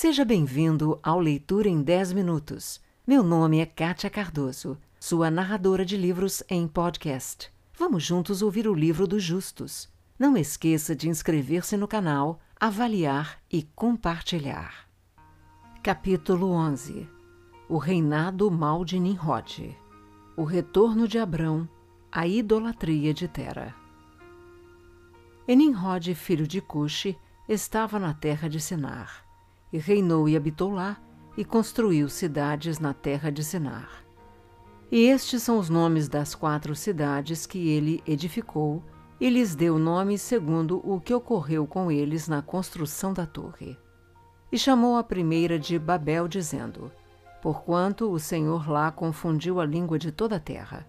Seja bem-vindo ao Leitura em 10 Minutos. Meu nome é Kátia Cardoso, sua narradora de livros em podcast. Vamos juntos ouvir o livro dos justos. Não esqueça de inscrever-se no canal, avaliar e compartilhar. Capítulo 11 O reinado mal de Nimrod O retorno de Abrão A idolatria de Tera E Nimrod, filho de Cuxi, estava na terra de Sinar, e reinou e habitou lá, e construiu cidades na terra de Sinar. E estes são os nomes das quatro cidades que ele edificou, e lhes deu nome segundo o que ocorreu com eles na construção da torre. E chamou a primeira de Babel, dizendo: Porquanto o Senhor lá confundiu a língua de toda a terra.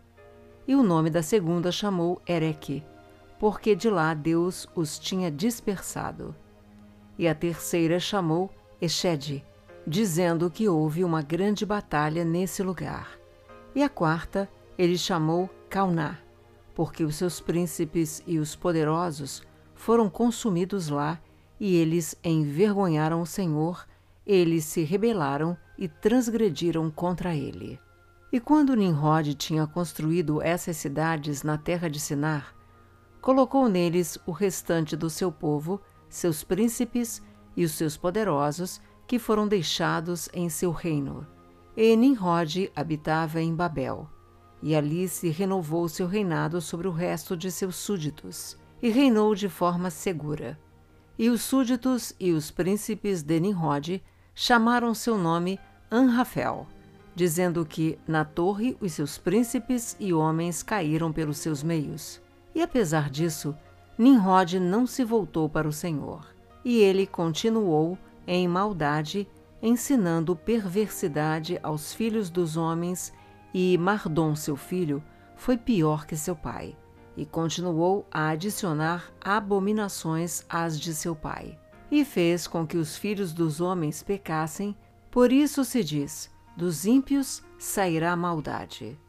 E o nome da segunda chamou Ereque, porque de lá Deus os tinha dispersado. E a terceira chamou Exede, dizendo que houve uma grande batalha nesse lugar. E a quarta ele chamou Cauná, porque os seus príncipes e os poderosos foram consumidos lá, e eles envergonharam o Senhor, eles se rebelaram e transgrediram contra ele. E quando Nimrod tinha construído essas cidades na terra de Sinar, colocou neles o restante do seu povo, seus príncipes e os seus poderosos, que foram deixados em seu reino. E Nimrod habitava em Babel e ali se renovou seu reinado sobre o resto de seus súditos, e reinou de forma segura. E os súditos e os príncipes de Nimrod chamaram seu nome Anrafel, dizendo que na torre os seus príncipes e homens caíram pelos seus meios. E apesar disso, Nimrod não se voltou para o Senhor, e ele continuou em maldade, ensinando perversidade aos filhos dos homens e Mardom, seu filho, foi pior que seu pai, e continuou a adicionar abominações às de seu pai. E fez com que os filhos dos homens pecassem, por isso se diz: dos ímpios sairá maldade.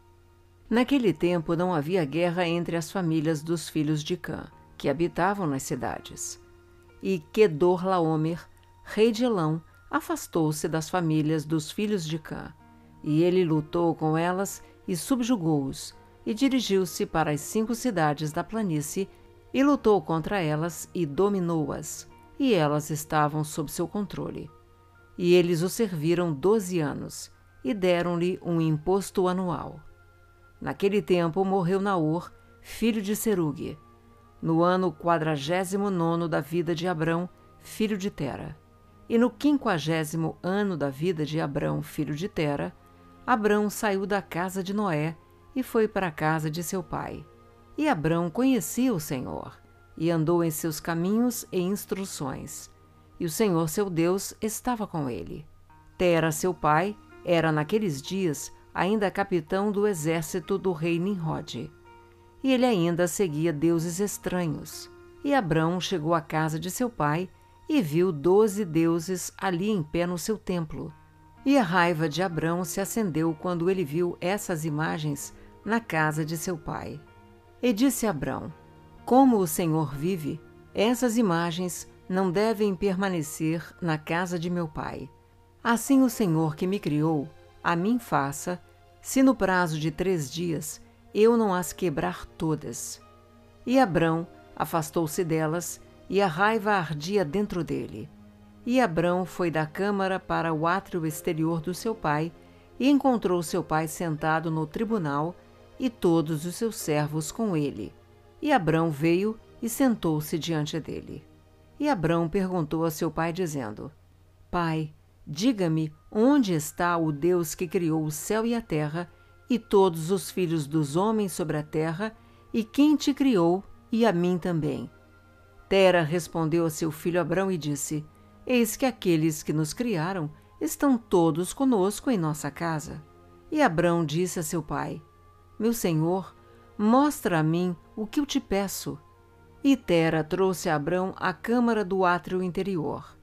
Naquele tempo não havia guerra entre as famílias dos filhos de Cã, que habitavam nas cidades. E Kedor Laomer, rei de Elão, afastou-se das famílias dos filhos de Cã e ele lutou com elas e subjugou-os, e dirigiu-se para as cinco cidades da planície, e lutou contra elas e dominou-as, e elas estavam sob seu controle. E eles o serviram doze anos, e deram-lhe um imposto anual. Naquele tempo morreu Naor, filho de Serugue, no ano quadragésimo nono da vida de Abrão, filho de Tera. E no quinquagésimo ano da vida de Abrão, filho de Tera, Abrão saiu da casa de Noé e foi para a casa de seu pai. E Abrão conhecia o Senhor, e andou em seus caminhos e instruções. E o Senhor seu Deus estava com ele. Tera, seu pai, era naqueles dias ainda capitão do exército do rei Nimrod. E ele ainda seguia deuses estranhos. E Abrão chegou à casa de seu pai e viu doze deuses ali em pé no seu templo e a raiva de Abrão se acendeu quando ele viu essas imagens na casa de seu pai. E disse Abrão: Como o Senhor vive, essas imagens não devem permanecer na casa de meu pai. Assim o Senhor que me criou, a mim faça, se no prazo de três dias eu não as quebrar todas. E Abrão afastou-se delas, e a raiva ardia dentro dele. E Abrão foi da câmara para o átrio exterior do seu pai e encontrou seu pai sentado no tribunal e todos os seus servos com ele. E Abrão veio e sentou-se diante dele. E Abrão perguntou a seu pai, dizendo: Pai, diga-me onde está o Deus que criou o céu e a terra, e todos os filhos dos homens sobre a terra, e quem te criou, e a mim também. Tera respondeu a seu filho Abrão e disse: Eis que aqueles que nos criaram estão todos conosco em nossa casa. E Abrão disse a seu pai: Meu senhor, mostra a mim o que eu te peço. E Tera trouxe a Abrão à câmara do átrio interior.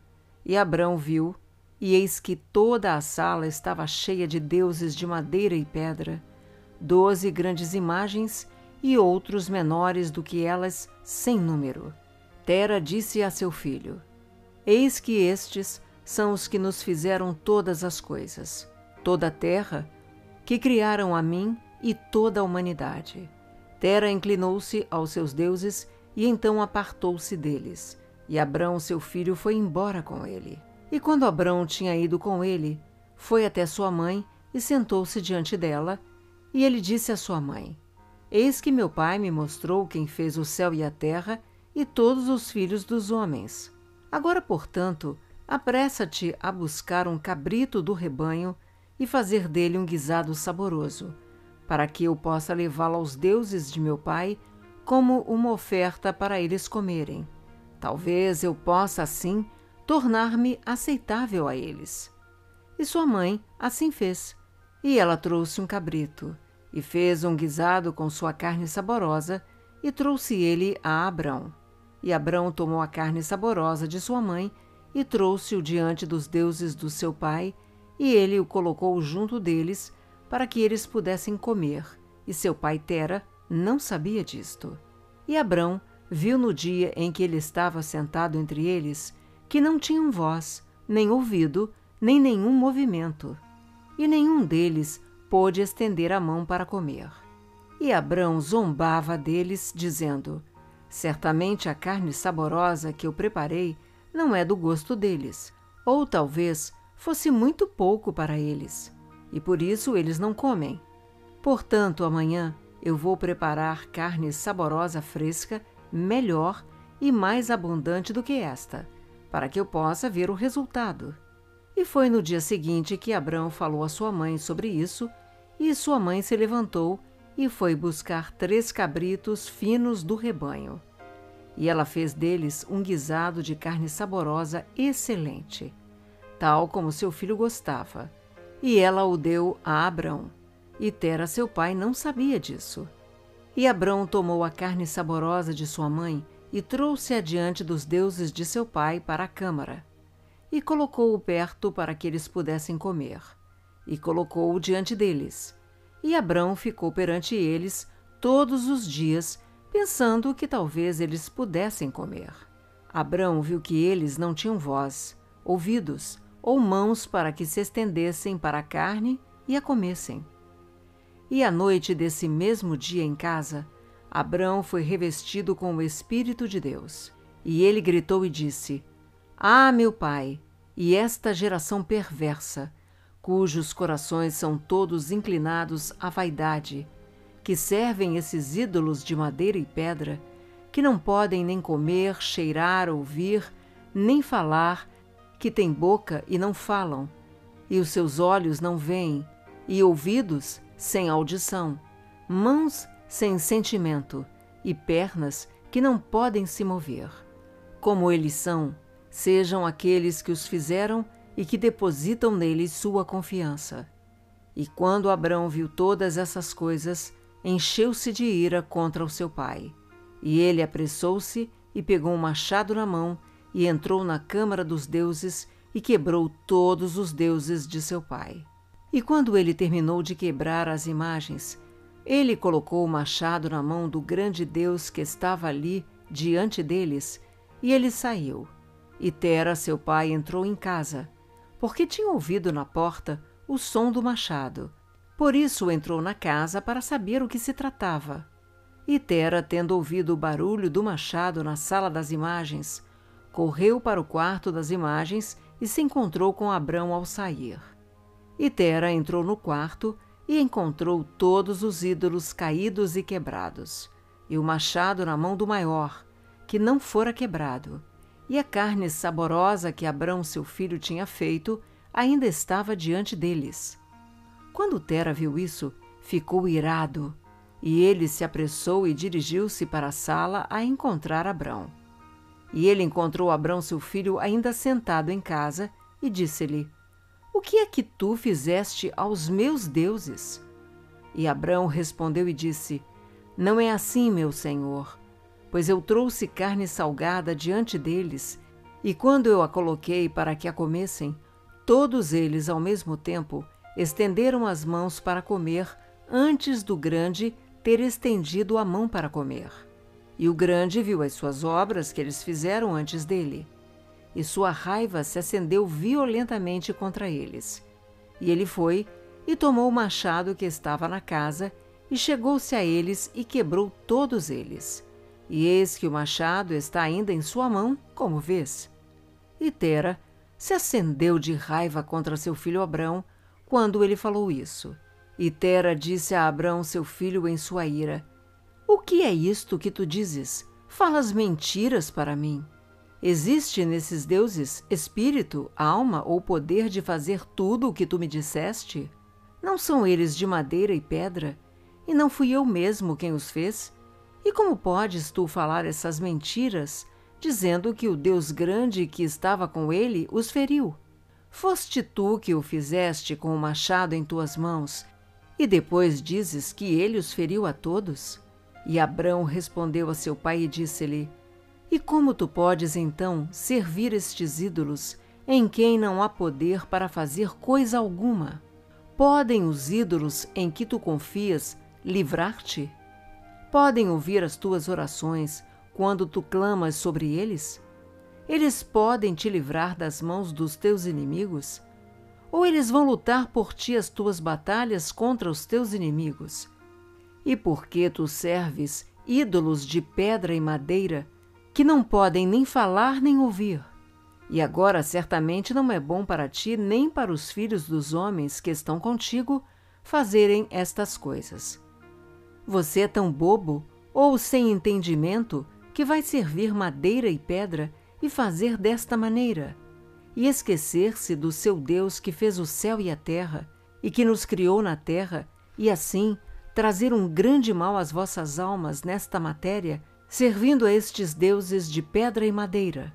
E Abrão viu, e eis que toda a sala estava cheia de deuses de madeira e pedra, doze grandes imagens e outros menores do que elas, sem número. Tera disse a seu filho: Eis que estes são os que nos fizeram todas as coisas, toda a terra, que criaram a mim e toda a humanidade. Tera inclinou-se aos seus deuses e então apartou-se deles. E Abrão, seu filho, foi embora com ele. E quando Abrão tinha ido com ele, foi até sua mãe e sentou-se diante dela. E ele disse à sua mãe: Eis que meu pai me mostrou quem fez o céu e a terra e todos os filhos dos homens. Agora, portanto, apressa-te a buscar um cabrito do rebanho e fazer dele um guisado saboroso para que eu possa levá-lo aos deuses de meu pai como uma oferta para eles comerem. Talvez eu possa, assim, tornar-me aceitável a eles. E sua mãe assim fez. E ela trouxe um cabrito, e fez um guisado com sua carne saborosa, e trouxe ele a Abrão. E Abrão tomou a carne saborosa de sua mãe, e trouxe-o diante dos deuses do seu pai, e ele o colocou junto deles, para que eles pudessem comer, e seu pai Tera não sabia disto. E Abrão viu no dia em que ele estava sentado entre eles que não tinham voz, nem ouvido, nem nenhum movimento, e nenhum deles pôde estender a mão para comer. E Abrão zombava deles, dizendo: Certamente a carne saborosa que eu preparei não é do gosto deles, ou talvez fosse muito pouco para eles e por isso eles não comem. Portanto, amanhã eu vou preparar carne saborosa fresca, melhor e mais abundante do que esta, para que eu possa ver o resultado. E foi no dia seguinte que Abrão falou à sua mãe sobre isso, e sua mãe se levantou e foi buscar três cabritos finos do rebanho. E ela fez deles um guisado de carne saborosa excelente, tal como seu filho gostava e ela o deu a Abrão. E Tera, seu pai, não sabia disso. E Abrão tomou a carne saborosa de sua mãe e trouxe-a diante dos deuses de seu pai para a câmara. E colocou-o perto para que eles pudessem comer. E colocou-o diante deles. E Abrão ficou perante eles todos os dias, pensando que talvez eles pudessem comer. Abrão viu que eles não tinham voz, ouvidos, ou mãos para que se estendessem para a carne e a comessem. E à noite desse mesmo dia em casa, Abrão foi revestido com o Espírito de Deus. E ele gritou e disse: Ah, meu pai, e esta geração perversa, cujos corações são todos inclinados à vaidade, que servem esses ídolos de madeira e pedra, que não podem nem comer, cheirar, ouvir, nem falar, que têm boca e não falam, e os seus olhos não veem, e ouvidos sem audição, mãos sem sentimento, e pernas que não podem se mover. Como eles são, sejam aqueles que os fizeram e que depositam neles sua confiança. E quando Abrão viu todas essas coisas, encheu-se de ira contra o seu pai. E ele apressou-se e pegou um machado na mão e entrou na câmara dos deuses e quebrou todos os deuses de seu pai. E quando ele terminou de quebrar as imagens, ele colocou o machado na mão do grande Deus que estava ali diante deles, e ele saiu. E Tera, seu pai, entrou em casa, porque tinha ouvido na porta o som do machado. Por isso entrou na casa para saber o que se tratava. E Tera, tendo ouvido o barulho do machado na sala das imagens, correu para o quarto das imagens e se encontrou com Abrão ao sair. E Tera entrou no quarto e encontrou todos os ídolos caídos e quebrados, e o machado na mão do maior, que não fora quebrado, e a carne saborosa que Abrão seu filho tinha feito ainda estava diante deles. Quando Tera viu isso, ficou irado, e ele se apressou e dirigiu-se para a sala a encontrar Abrão. E ele encontrou Abrão, seu filho, ainda sentado em casa, e disse-lhe: O que é que tu fizeste aos meus deuses? E Abrão respondeu e disse: Não é assim, meu senhor, pois eu trouxe carne salgada diante deles, e quando eu a coloquei para que a comessem, todos eles ao mesmo tempo estenderam as mãos para comer antes do grande ter estendido a mão para comer. E o grande viu as suas obras que eles fizeram antes dele. E sua raiva se acendeu violentamente contra eles. E ele foi e tomou o machado que estava na casa e chegou-se a eles e quebrou todos eles. E eis que o machado está ainda em sua mão, como vês. E Tera se acendeu de raiva contra seu filho Abrão quando ele falou isso. E Tera disse a Abrão, seu filho, em sua ira: O que é isto que tu dizes? Falas mentiras para mim. Existe nesses deuses espírito, alma ou poder de fazer tudo o que tu me disseste? Não são eles de madeira e pedra? E não fui eu mesmo quem os fez? E como podes tu falar essas mentiras, dizendo que o Deus grande que estava com ele os feriu? Foste tu que o fizeste com o machado em tuas mãos, e depois dizes que ele os feriu a todos? E Abrão respondeu a seu pai e disse-lhe: E como tu podes então servir estes ídolos, em quem não há poder para fazer coisa alguma? Podem os ídolos em que tu confias livrar-te? Podem ouvir as tuas orações quando tu clamas sobre eles? Eles podem te livrar das mãos dos teus inimigos? Ou eles vão lutar por ti as tuas batalhas contra os teus inimigos? E por que tu serves ídolos de pedra e madeira que não podem nem falar nem ouvir? E agora certamente não é bom para ti nem para os filhos dos homens que estão contigo fazerem estas coisas. Você é tão bobo ou sem entendimento que vai servir madeira e pedra e fazer desta maneira, e esquecer-se do seu Deus que fez o céu e a terra, e que nos criou na terra, e assim trazer um grande mal às vossas almas nesta matéria, servindo a estes deuses de pedra e madeira.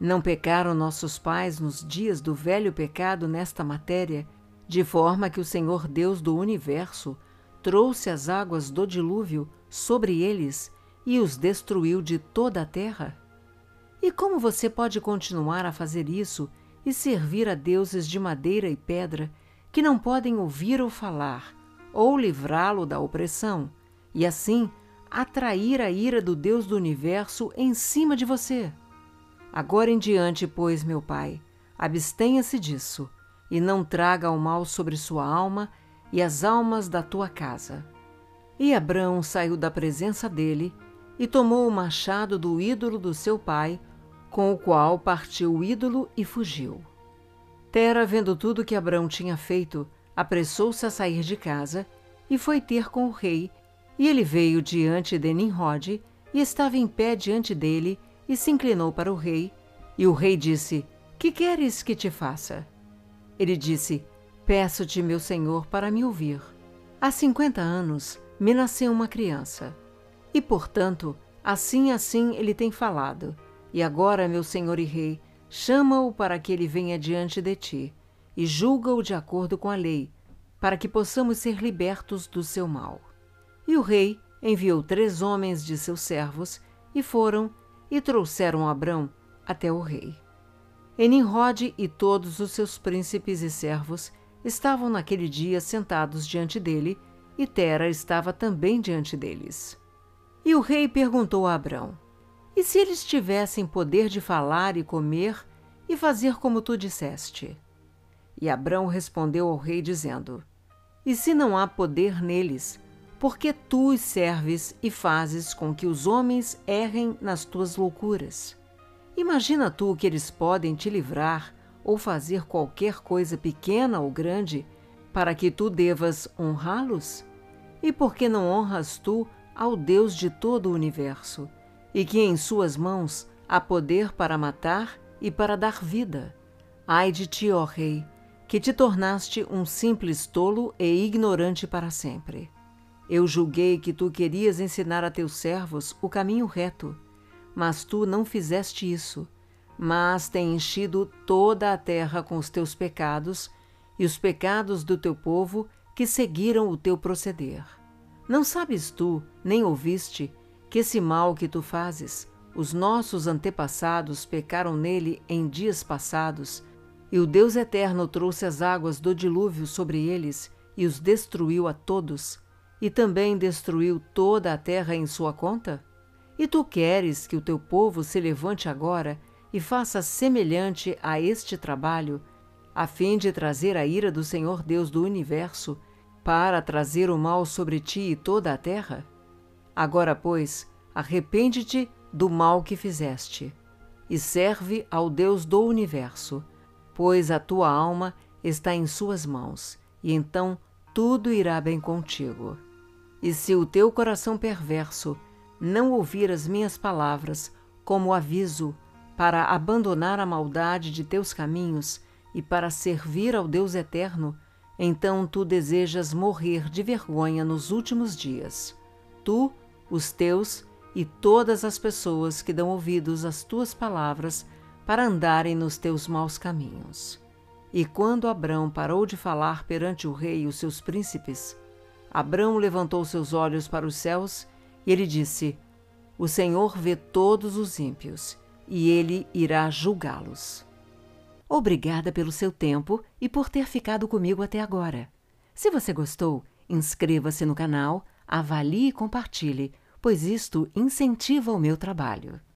Não pecaram nossos pais nos dias do velho pecado nesta matéria, de forma que o Senhor Deus do universo trouxe as águas do dilúvio sobre eles e os destruiu de toda a terra? E como você pode continuar a fazer isso e servir a deuses de madeira e pedra que não podem ouvir ou falar, ou livrá-lo da opressão, e assim atrair a ira do Deus do universo em cima de você? Agora em diante, pois, meu pai, abstenha-se disso, e não traga o mal sobre sua alma e as almas da tua casa. E Abrão saiu da presença dele e tomou o machado do ídolo do seu pai, com o qual partiu o ídolo e fugiu. Tera, vendo tudo que Abrão tinha feito, apressou-se a sair de casa e foi ter com o rei, e ele veio diante de Nimrod e estava em pé diante dele e se inclinou para o rei, e o rei disse: Que queres que te faça? Ele disse: Peço-te, meu senhor, para me ouvir. Há cinquenta anos me nasceu uma criança, e, portanto, assim assim ele tem falado. E agora, meu senhor e rei, chama-o para que ele venha diante de ti, e julga-o de acordo com a lei, para que possamos ser libertos do seu mal. E o rei enviou três homens de seus servos, e foram e trouxeram Abrão até o rei. Enimrod e todos os seus príncipes e servos estavam naquele dia sentados diante dele, e Tera estava também diante deles. E o rei perguntou a Abrão: E se eles tivessem poder de falar e comer e fazer como tu disseste? E Abrão respondeu ao rei, dizendo: E se não há poder neles, por que tu os serves e fazes com que os homens errem nas tuas loucuras? Imagina tu que eles podem te livrar ou fazer qualquer coisa pequena ou grande para que tu devas honrá-los? E por que não honras tu ao Deus de todo o universo, e que em suas mãos há poder para matar e para dar vida? Ai de ti, ó Rei, que te tornaste um simples tolo e ignorante para sempre. Eu julguei que tu querias ensinar a teus servos o caminho reto, mas tu não fizeste isso mas tem enchido toda a terra com os teus pecados e os pecados do teu povo que seguiram o teu proceder. Não sabes tu, nem ouviste, que esse mal que tu fazes, os nossos antepassados pecaram nele em dias passados, e o Deus eterno trouxe as águas do dilúvio sobre eles e os destruiu a todos, e também destruiu toda a terra em sua conta? E tu queres que o teu povo se levante agora e faça semelhante a este trabalho, a fim de trazer a ira do Senhor Deus do universo, para trazer o mal sobre ti e toda a terra? Agora, pois, arrepende-te do mal que fizeste, e serve ao Deus do universo, pois a tua alma está em suas mãos, e então tudo irá bem contigo. E se o teu coração perverso não ouvir as minhas palavras como aviso para abandonar a maldade de teus caminhos e para servir ao Deus eterno, então tu desejas morrer de vergonha nos últimos dias. Tu, os teus e todas as pessoas que dão ouvidos às tuas palavras para andarem nos teus maus caminhos. E quando Abrão parou de falar perante o rei e os seus príncipes, Abrão levantou seus olhos para os céus e ele disse: O Senhor vê todos os ímpios e ele irá julgá-los. Obrigada pelo seu tempo e por ter ficado comigo até agora. Se você gostou, inscreva-se no canal, avalie e compartilhe, pois isto incentiva o meu trabalho.